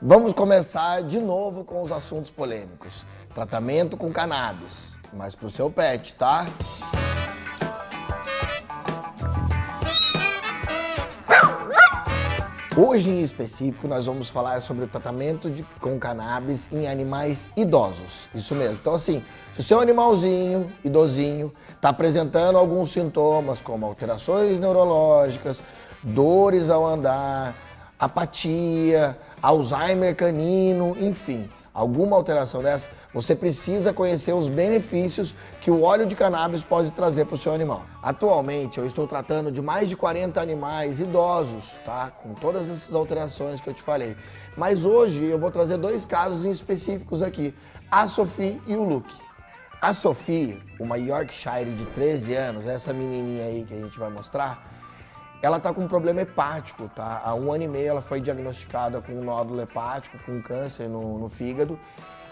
Vamos começar de novo com os assuntos polêmicos. Tratamento com cannabis, mas pro seu pet, tá? Hoje em específico nós vamos falar sobre o tratamento de, com cannabis em animais idosos. Isso mesmo. Então assim, se o seu animalzinho, idosinho, está apresentando alguns sintomas como alterações neurológicas, dores ao andar, apatia, Alzheimer canino, enfim, alguma alteração dessa, você precisa conhecer os benefícios que o óleo de cannabis pode trazer para o seu animal. Atualmente eu estou tratando de mais de 40 animais idosos, tá? Com todas essas alterações que eu te falei. Mas hoje eu vou trazer dois casos específicos aqui, a Sophie e o Luke. A Sophie, uma Yorkshire de 13 anos, essa menininha aí que a gente vai mostrar, ela está com um problema hepático, tá? Há um ano e meio ela foi diagnosticada com um nódulo hepático, com câncer no, no fígado.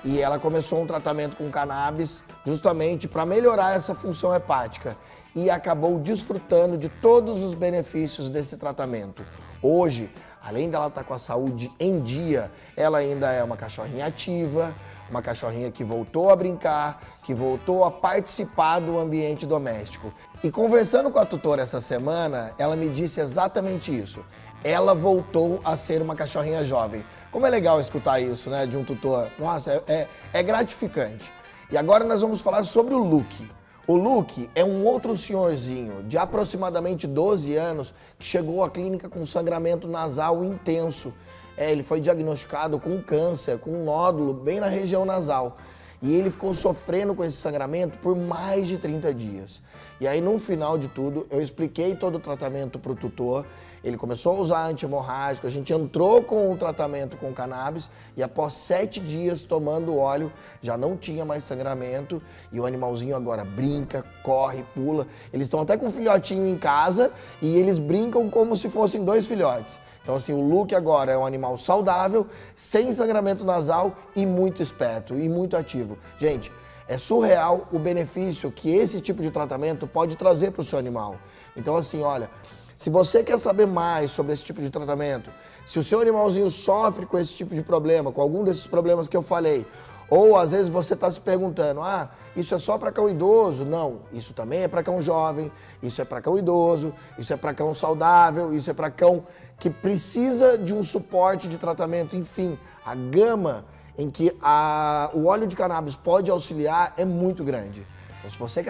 E ela começou um tratamento com cannabis justamente para melhorar essa função hepática. E acabou desfrutando de todos os benefícios desse tratamento. Hoje, além dela estar tá com a saúde em dia, ela ainda é uma cachorrinha ativa, uma cachorrinha que voltou a brincar, que voltou a participar do ambiente doméstico. E conversando com a tutora essa semana, ela me disse exatamente isso. Ela voltou a ser uma cachorrinha jovem. Como é legal escutar isso, né, de um tutor. Nossa, é, é, é gratificante. E agora nós vamos falar sobre o Luke. O Luke é um outro senhorzinho de aproximadamente 12 anos que chegou à clínica com sangramento nasal intenso é, ele foi diagnosticado com câncer, com um nódulo bem na região nasal. E ele ficou sofrendo com esse sangramento por mais de 30 dias. E aí, no final de tudo, eu expliquei todo o tratamento para o tutor. Ele começou a usar anti-hemorrágico, a gente entrou com o tratamento com cannabis e após sete dias tomando óleo, já não tinha mais sangramento e o animalzinho agora brinca, corre, pula. Eles estão até com um filhotinho em casa e eles brincam como se fossem dois filhotes. Então, assim, o Luke agora é um animal saudável, sem sangramento nasal e muito esperto e muito ativo. Gente, é surreal o benefício que esse tipo de tratamento pode trazer para o seu animal. Então, assim, olha, se você quer saber mais sobre esse tipo de tratamento, se o seu animalzinho sofre com esse tipo de problema, com algum desses problemas que eu falei, ou às vezes você está se perguntando, ah, isso é só para cão idoso? Não, isso também é para cão jovem, isso é para cão idoso, isso é para cão saudável, isso é para cão que precisa de um suporte de tratamento, enfim, a gama em que a, o óleo de cannabis pode auxiliar é muito grande. Então, se você quer